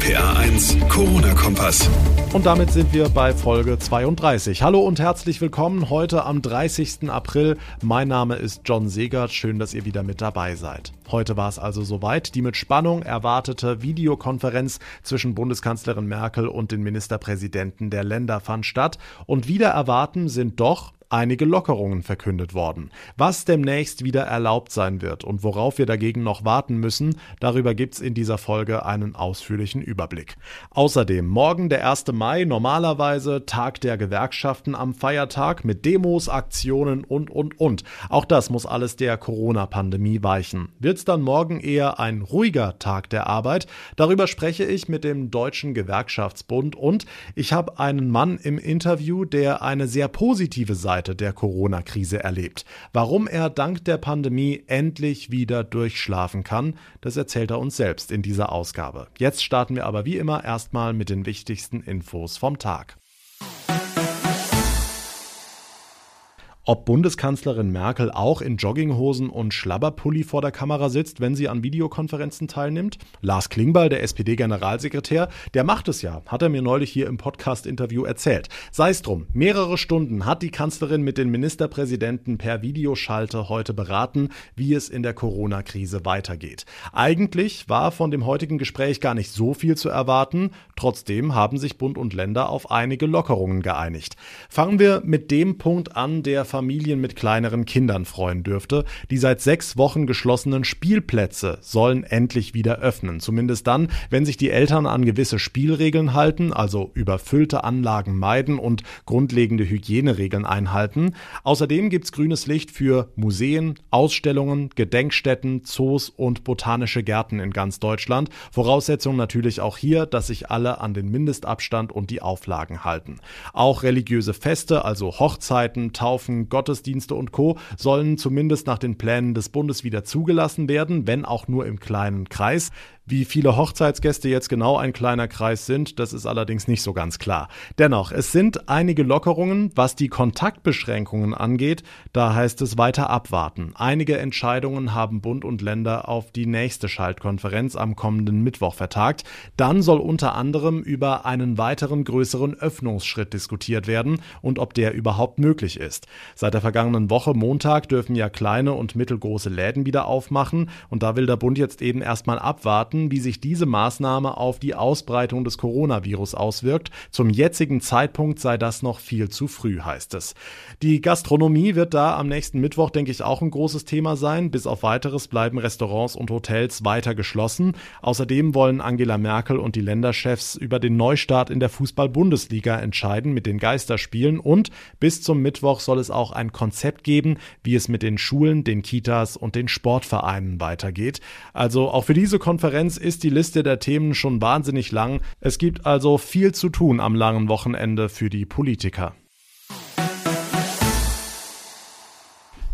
RPA 1, Corona-Kompass. Und damit sind wir bei Folge 32. Hallo und herzlich willkommen heute am 30. April. Mein Name ist John Segert. Schön, dass ihr wieder mit dabei seid. Heute war es also soweit. Die mit Spannung erwartete Videokonferenz zwischen Bundeskanzlerin Merkel und den Ministerpräsidenten der Länder fand statt. Und wieder erwarten sind doch einige Lockerungen verkündet worden. Was demnächst wieder erlaubt sein wird und worauf wir dagegen noch warten müssen, darüber gibt's in dieser Folge einen ausführlichen Überblick. Außerdem morgen der 1. Mai, normalerweise Tag der Gewerkschaften am Feiertag mit Demos, Aktionen und, und, und. Auch das muss alles der Corona-Pandemie weichen. Wird's dann morgen eher ein ruhiger Tag der Arbeit? Darüber spreche ich mit dem Deutschen Gewerkschaftsbund und ich habe einen Mann im Interview, der eine sehr positive Seite Seite der Corona-Krise erlebt. Warum er dank der Pandemie endlich wieder durchschlafen kann, das erzählt er uns selbst in dieser Ausgabe. Jetzt starten wir aber wie immer erstmal mit den wichtigsten Infos vom Tag. Ob Bundeskanzlerin Merkel auch in Jogginghosen und Schlabberpulli vor der Kamera sitzt, wenn sie an Videokonferenzen teilnimmt. Lars Klingbeil, der SPD-Generalsekretär, der macht es ja, hat er mir neulich hier im Podcast-Interview erzählt. Sei es drum, mehrere Stunden hat die Kanzlerin mit den Ministerpräsidenten per Videoschalte heute beraten, wie es in der Corona-Krise weitergeht. Eigentlich war von dem heutigen Gespräch gar nicht so viel zu erwarten, trotzdem haben sich Bund und Länder auf einige Lockerungen geeinigt. Fangen wir mit dem Punkt an, der Familien mit kleineren Kindern freuen dürfte. Die seit sechs Wochen geschlossenen Spielplätze sollen endlich wieder öffnen. Zumindest dann, wenn sich die Eltern an gewisse Spielregeln halten, also überfüllte Anlagen meiden und grundlegende Hygieneregeln einhalten. Außerdem gibt's grünes Licht für Museen, Ausstellungen, Gedenkstätten, Zoos und botanische Gärten in ganz Deutschland. Voraussetzung natürlich auch hier, dass sich alle an den Mindestabstand und die Auflagen halten. Auch religiöse Feste, also Hochzeiten, Taufen, Gottesdienste und Co. sollen zumindest nach den Plänen des Bundes wieder zugelassen werden, wenn auch nur im kleinen Kreis. Wie viele Hochzeitsgäste jetzt genau ein kleiner Kreis sind, das ist allerdings nicht so ganz klar. Dennoch, es sind einige Lockerungen, was die Kontaktbeschränkungen angeht, da heißt es weiter abwarten. Einige Entscheidungen haben Bund und Länder auf die nächste Schaltkonferenz am kommenden Mittwoch vertagt. Dann soll unter anderem über einen weiteren größeren Öffnungsschritt diskutiert werden und ob der überhaupt möglich ist. Seit der vergangenen Woche Montag dürfen ja kleine und mittelgroße Läden wieder aufmachen und da will der Bund jetzt eben erstmal abwarten, abwarten, wie sich diese Maßnahme auf die Ausbreitung des Coronavirus auswirkt. Zum jetzigen Zeitpunkt sei das noch viel zu früh, heißt es. Die Gastronomie wird da am nächsten Mittwoch, denke ich, auch ein großes Thema sein. Bis auf weiteres bleiben Restaurants und Hotels weiter geschlossen. Außerdem wollen Angela Merkel und die Länderchefs über den Neustart in der Fußball-Bundesliga entscheiden mit den Geisterspielen und bis zum Mittwoch soll es auch ein Konzept geben, wie es mit den Schulen, den Kitas und den Sportvereinen weitergeht. Also auch für diese Konferenz Konferenz ist die Liste der Themen schon wahnsinnig lang. Es gibt also viel zu tun am langen Wochenende für die Politiker.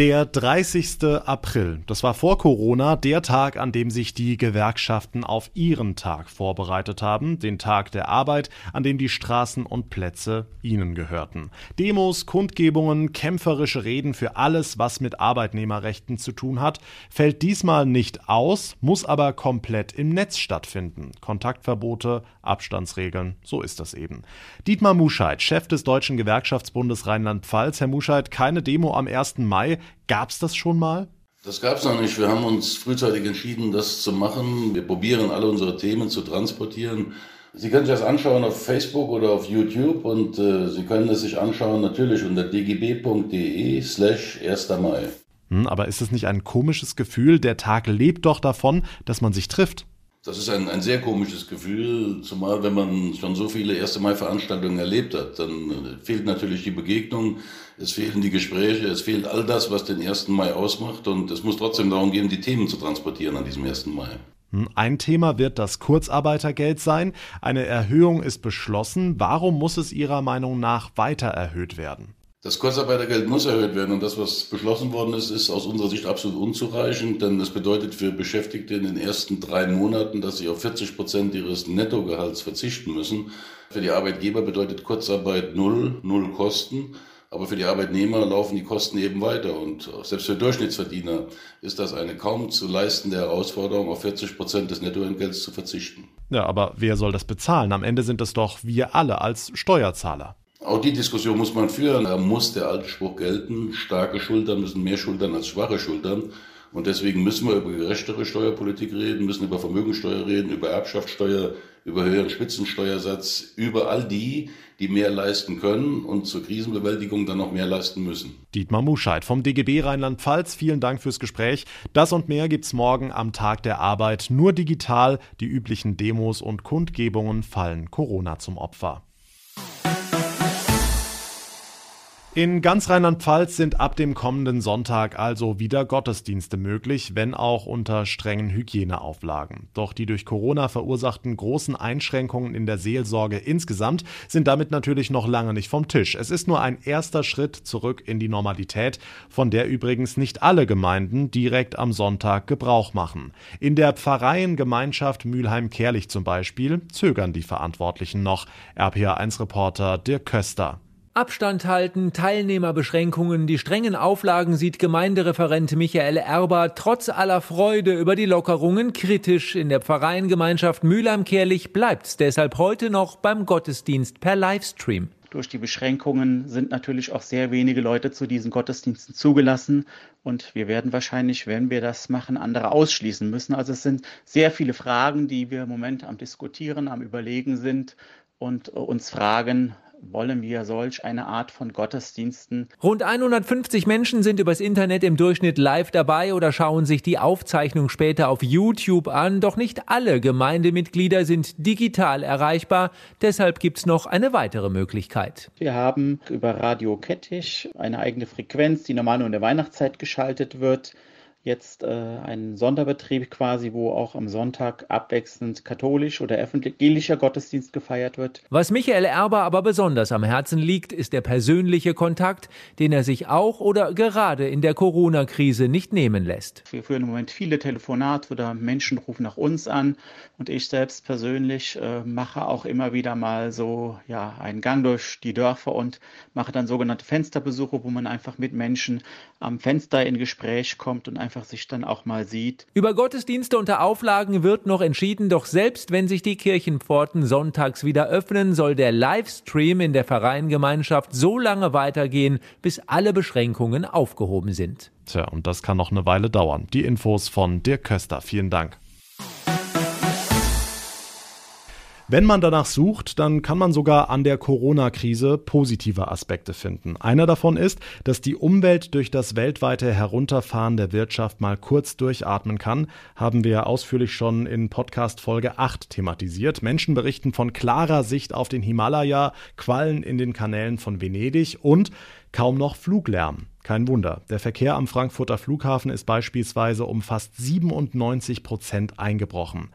Der 30. April, das war vor Corona der Tag, an dem sich die Gewerkschaften auf ihren Tag vorbereitet haben, den Tag der Arbeit, an dem die Straßen und Plätze ihnen gehörten. Demos, Kundgebungen, kämpferische Reden für alles, was mit Arbeitnehmerrechten zu tun hat, fällt diesmal nicht aus, muss aber komplett im Netz stattfinden. Kontaktverbote, Abstandsregeln, so ist das eben. Dietmar Muscheid, Chef des Deutschen Gewerkschaftsbundes Rheinland-Pfalz. Herr Muscheid, keine Demo am 1. Mai. Gab es das schon mal? Das gab es noch nicht. Wir haben uns frühzeitig entschieden, das zu machen. Wir probieren alle unsere Themen zu transportieren. Sie können sich das anschauen auf Facebook oder auf YouTube und äh, Sie können es sich anschauen natürlich unter dgb.de slash 1. Mai. Hm, aber ist es nicht ein komisches Gefühl? Der Tag lebt doch davon, dass man sich trifft. Das ist ein, ein sehr komisches Gefühl, zumal wenn man schon so viele 1. Mai-Veranstaltungen erlebt hat. Dann äh, fehlt natürlich die Begegnung, es fehlen die Gespräche, es fehlt all das, was den 1. Mai ausmacht. Und es muss trotzdem darum gehen, die Themen zu transportieren an diesem 1. Mai. Hm, ein Thema wird das Kurzarbeitergeld sein. Eine Erhöhung ist beschlossen. Warum muss es Ihrer Meinung nach weiter erhöht werden? Das Kurzarbeitergeld muss erhöht werden und das, was beschlossen worden ist, ist aus unserer Sicht absolut unzureichend, denn das bedeutet für Beschäftigte in den ersten drei Monaten, dass sie auf 40 Prozent ihres Nettogehalts verzichten müssen. Für die Arbeitgeber bedeutet Kurzarbeit null, null Kosten. Aber für die Arbeitnehmer laufen die Kosten eben weiter. Und selbst für Durchschnittsverdiener ist das eine kaum zu leistende Herausforderung, auf 40 Prozent des Nettoentgelts zu verzichten. Ja, aber wer soll das bezahlen? Am Ende sind es doch wir alle als Steuerzahler. Auch die Diskussion muss man führen. Da muss der alte Spruch gelten. Starke Schultern müssen mehr schultern als schwache Schultern. Und deswegen müssen wir über gerechtere Steuerpolitik reden, müssen über Vermögensteuer reden, über Erbschaftssteuer, über höheren Spitzensteuersatz, über all die, die mehr leisten können und zur Krisenbewältigung dann noch mehr leisten müssen. Dietmar Muscheid vom DGB Rheinland-Pfalz, vielen Dank fürs Gespräch. Das und mehr gibt's morgen am Tag der Arbeit, nur digital. Die üblichen Demos und Kundgebungen fallen Corona zum Opfer. In ganz Rheinland-Pfalz sind ab dem kommenden Sonntag also wieder Gottesdienste möglich, wenn auch unter strengen Hygieneauflagen. Doch die durch Corona verursachten großen Einschränkungen in der Seelsorge insgesamt sind damit natürlich noch lange nicht vom Tisch. Es ist nur ein erster Schritt zurück in die Normalität, von der übrigens nicht alle Gemeinden direkt am Sonntag Gebrauch machen. In der Pfarreiengemeinschaft Mülheim-Kerlich zum Beispiel zögern die Verantwortlichen noch. RPA1-Reporter Dirk Köster. Abstand halten, Teilnehmerbeschränkungen, die strengen Auflagen sieht Gemeindereferent Michael Erber trotz aller Freude über die Lockerungen kritisch. In der Pfarreiengemeinschaft Mülheim-Kerlich bleibt's deshalb heute noch beim Gottesdienst per Livestream. Durch die Beschränkungen sind natürlich auch sehr wenige Leute zu diesen Gottesdiensten zugelassen. Und wir werden wahrscheinlich, wenn wir das machen, andere ausschließen müssen. Also es sind sehr viele Fragen, die wir im Moment am Diskutieren, am Überlegen sind und uns fragen, wollen wir solch eine Art von Gottesdiensten. Rund 150 Menschen sind übers Internet im Durchschnitt live dabei oder schauen sich die Aufzeichnung später auf YouTube an. Doch nicht alle Gemeindemitglieder sind digital erreichbar. Deshalb gibt es noch eine weitere Möglichkeit. Wir haben über Radio Kettich eine eigene Frequenz, die normal nur in der Weihnachtszeit geschaltet wird jetzt äh, einen Sonderbetrieb quasi, wo auch am Sonntag abwechselnd katholisch oder evangelischer Gottesdienst gefeiert wird. Was Michael Erber aber besonders am Herzen liegt, ist der persönliche Kontakt, den er sich auch oder gerade in der Corona-Krise nicht nehmen lässt. Wir führen im Moment viele Telefonate oder Menschen rufen nach uns an und ich selbst persönlich äh, mache auch immer wieder mal so ja einen Gang durch die Dörfer und mache dann sogenannte Fensterbesuche, wo man einfach mit Menschen am Fenster in Gespräch kommt und einfach einfach sich dann auch mal sieht. Über Gottesdienste unter Auflagen wird noch entschieden, doch selbst wenn sich die Kirchenpforten sonntags wieder öffnen, soll der Livestream in der Vereingemeinschaft so lange weitergehen, bis alle Beschränkungen aufgehoben sind. Tja, und das kann noch eine Weile dauern. Die Infos von Dirk Köster. Vielen Dank. Wenn man danach sucht, dann kann man sogar an der Corona-Krise positive Aspekte finden. Einer davon ist, dass die Umwelt durch das weltweite Herunterfahren der Wirtschaft mal kurz durchatmen kann, haben wir ausführlich schon in Podcast Folge 8 thematisiert. Menschen berichten von klarer Sicht auf den Himalaya, Quallen in den Kanälen von Venedig und kaum noch Fluglärm. Kein Wunder. Der Verkehr am Frankfurter Flughafen ist beispielsweise um fast 97 Prozent eingebrochen.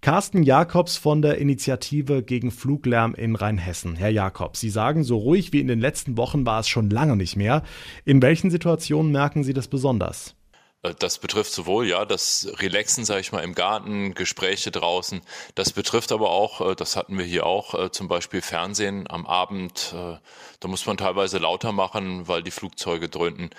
Carsten Jakobs von der Initiative gegen Fluglärm in Rheinhessen. Herr Jakobs, Sie sagen, so ruhig wie in den letzten Wochen war es schon lange nicht mehr. In welchen Situationen merken Sie das besonders? Äh, das betrifft sowohl ja das Relaxen, sage ich mal, im Garten, Gespräche draußen. Das betrifft aber auch, äh, das hatten wir hier auch, äh, zum Beispiel Fernsehen am Abend. Da muss man teilweise lauter machen, weil die Flugzeuge dröhnten.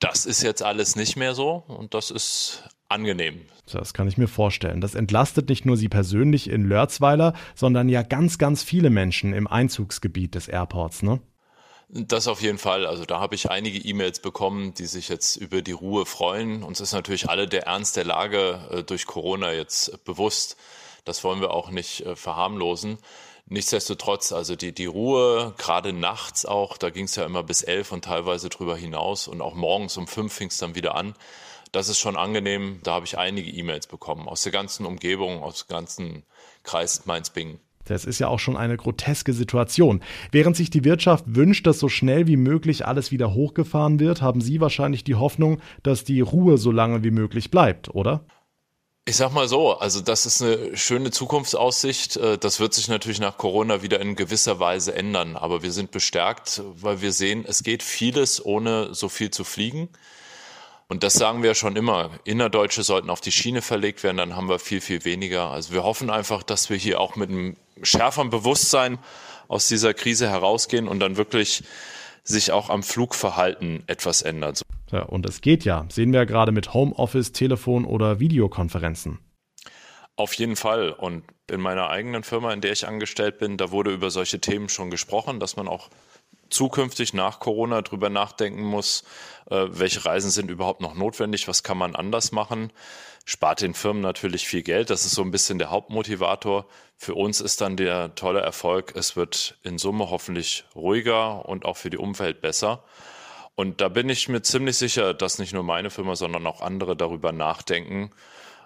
Das ist jetzt alles nicht mehr so und das ist angenehm. Das kann ich mir vorstellen. Das entlastet nicht nur Sie persönlich in Lörzweiler, sondern ja ganz, ganz viele Menschen im Einzugsgebiet des Airports, ne? Das auf jeden Fall. Also da habe ich einige E-Mails bekommen, die sich jetzt über die Ruhe freuen. Uns ist natürlich alle der Ernst der Lage äh, durch Corona jetzt bewusst. Das wollen wir auch nicht äh, verharmlosen. Nichtsdestotrotz, also die, die Ruhe, gerade nachts auch, da ging es ja immer bis elf und teilweise drüber hinaus und auch morgens um fünf fing es dann wieder an. Das ist schon angenehm. Da habe ich einige E-Mails bekommen aus der ganzen Umgebung, aus dem ganzen Kreis Mainz-Bingen. Das ist ja auch schon eine groteske Situation. Während sich die Wirtschaft wünscht, dass so schnell wie möglich alles wieder hochgefahren wird, haben Sie wahrscheinlich die Hoffnung, dass die Ruhe so lange wie möglich bleibt, oder? Ich sag mal so, also das ist eine schöne Zukunftsaussicht. Äh, das wird sich natürlich nach Corona wieder in gewisser Weise ändern. Aber wir sind bestärkt, weil wir sehen, es geht vieles, ohne so viel zu fliegen. Und das sagen wir schon immer. Innerdeutsche sollten auf die Schiene verlegt werden, dann haben wir viel, viel weniger. Also wir hoffen einfach, dass wir hier auch mit einem schärferen Bewusstsein aus dieser Krise herausgehen und dann wirklich sich auch am Flugverhalten etwas ändert. Ja, und es geht ja. Sehen wir ja gerade mit Homeoffice, Telefon oder Videokonferenzen. Auf jeden Fall. Und in meiner eigenen Firma, in der ich angestellt bin, da wurde über solche Themen schon gesprochen, dass man auch zukünftig nach Corona drüber nachdenken muss, äh, welche Reisen sind überhaupt noch notwendig, was kann man anders machen. Spart den Firmen natürlich viel Geld, das ist so ein bisschen der Hauptmotivator. Für uns ist dann der tolle Erfolg, es wird in Summe hoffentlich ruhiger und auch für die Umwelt besser. Und da bin ich mir ziemlich sicher, dass nicht nur meine Firma, sondern auch andere darüber nachdenken,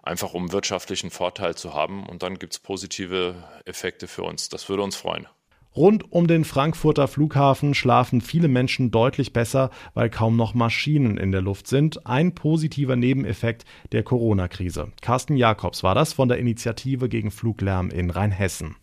einfach um wirtschaftlichen Vorteil zu haben. Und dann gibt es positive Effekte für uns. Das würde uns freuen. Rund um den Frankfurter Flughafen schlafen viele Menschen deutlich besser, weil kaum noch Maschinen in der Luft sind. Ein positiver Nebeneffekt der Corona-Krise. Carsten Jakobs war das von der Initiative gegen Fluglärm in Rheinhessen.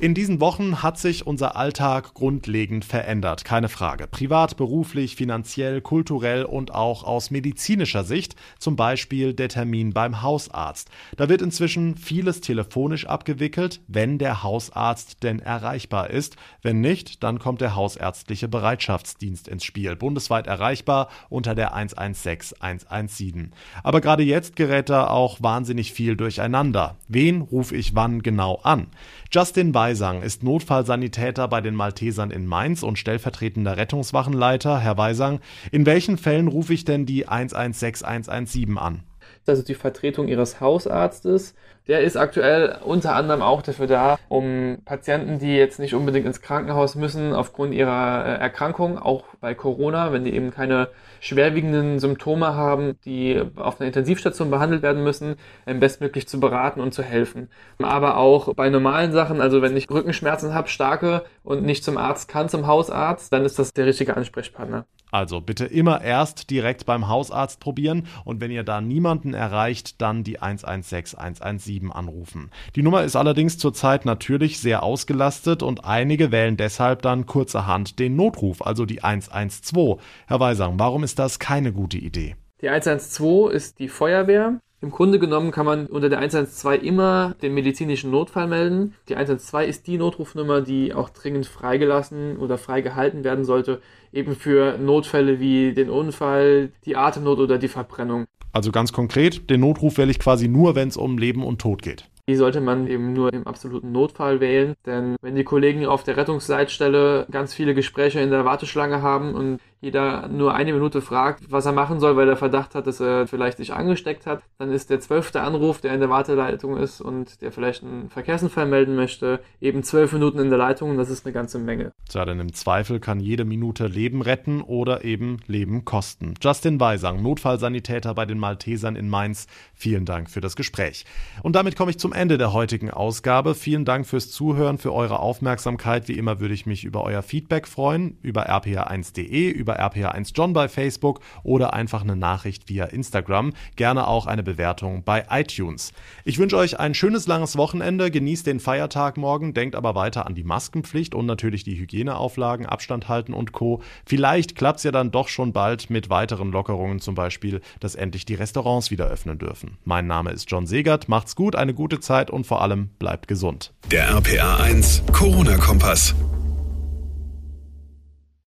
In diesen Wochen hat sich unser Alltag grundlegend verändert, keine Frage. Privat, beruflich, finanziell, kulturell und auch aus medizinischer Sicht, zum Beispiel der Termin beim Hausarzt. Da wird inzwischen vieles telefonisch abgewickelt, wenn der Hausarzt denn erreichbar ist. Wenn nicht, dann kommt der hausärztliche Bereitschaftsdienst ins Spiel, bundesweit erreichbar unter der 116 117. Aber gerade jetzt gerät da auch wahnsinnig viel durcheinander. Wen rufe ich wann genau an? Justin Weisang ist Notfallsanitäter bei den Maltesern in Mainz und stellvertretender Rettungswachenleiter. Herr Weisang, in welchen Fällen rufe ich denn die 116117 an? Also die Vertretung ihres Hausarztes. Der ist aktuell unter anderem auch dafür da, um Patienten, die jetzt nicht unbedingt ins Krankenhaus müssen, aufgrund ihrer äh, Erkrankung, auch bei Corona, wenn die eben keine schwerwiegenden Symptome haben, die auf einer Intensivstation behandelt werden müssen, bestmöglich zu beraten und zu helfen. Aber auch bei normalen Sachen, also wenn ich Rückenschmerzen habe, starke und nicht zum Arzt kann, zum Hausarzt, dann ist das der richtige Ansprechpartner. Also bitte immer erst direkt beim Hausarzt probieren und wenn ihr da niemanden erreicht, dann die 116 117 anrufen. Die Nummer ist allerdings zurzeit natürlich sehr ausgelastet und einige wählen deshalb dann kurzerhand den Notruf, also die 112. Herr Weisang, warum ist das keine gute Idee? Die 112 ist die Feuerwehr. Im Grunde genommen kann man unter der 112 immer den medizinischen Notfall melden. Die 112 ist die Notrufnummer, die auch dringend freigelassen oder freigehalten werden sollte, eben für Notfälle wie den Unfall, die Atemnot oder die Verbrennung. Also ganz konkret, den Notruf wähle ich quasi nur, wenn es um Leben und Tod geht. Die sollte man eben nur im absoluten Notfall wählen, denn wenn die Kollegen auf der Rettungsleitstelle ganz viele Gespräche in der Warteschlange haben und jeder nur eine Minute fragt, was er machen soll, weil er Verdacht hat, dass er vielleicht sich angesteckt hat, dann ist der zwölfte Anruf, der in der Warteleitung ist und der vielleicht einen Verkehrsunfall melden möchte, eben zwölf Minuten in der Leitung und das ist eine ganze Menge. Tja, denn im Zweifel kann jede Minute Leben retten oder eben Leben kosten. Justin Weisang, Notfallsanitäter bei den Maltesern in Mainz, vielen Dank für das Gespräch. Und damit komme ich zum Ende der heutigen Ausgabe. Vielen Dank fürs Zuhören, für eure Aufmerksamkeit. Wie immer würde ich mich über euer Feedback freuen, über rpa1.de, über rpa1 John bei Facebook oder einfach eine Nachricht via Instagram. Gerne auch eine Bewertung bei iTunes. Ich wünsche euch ein schönes langes Wochenende, genießt den Feiertag morgen, denkt aber weiter an die Maskenpflicht und natürlich die Hygieneauflagen, Abstand halten und Co. Vielleicht klappt es ja dann doch schon bald mit weiteren Lockerungen, zum Beispiel, dass endlich die Restaurants wieder öffnen dürfen. Mein Name ist John Segert, macht's gut, eine gute Zeit und vor allem bleibt gesund. Der RPA 1 Corona-Kompass.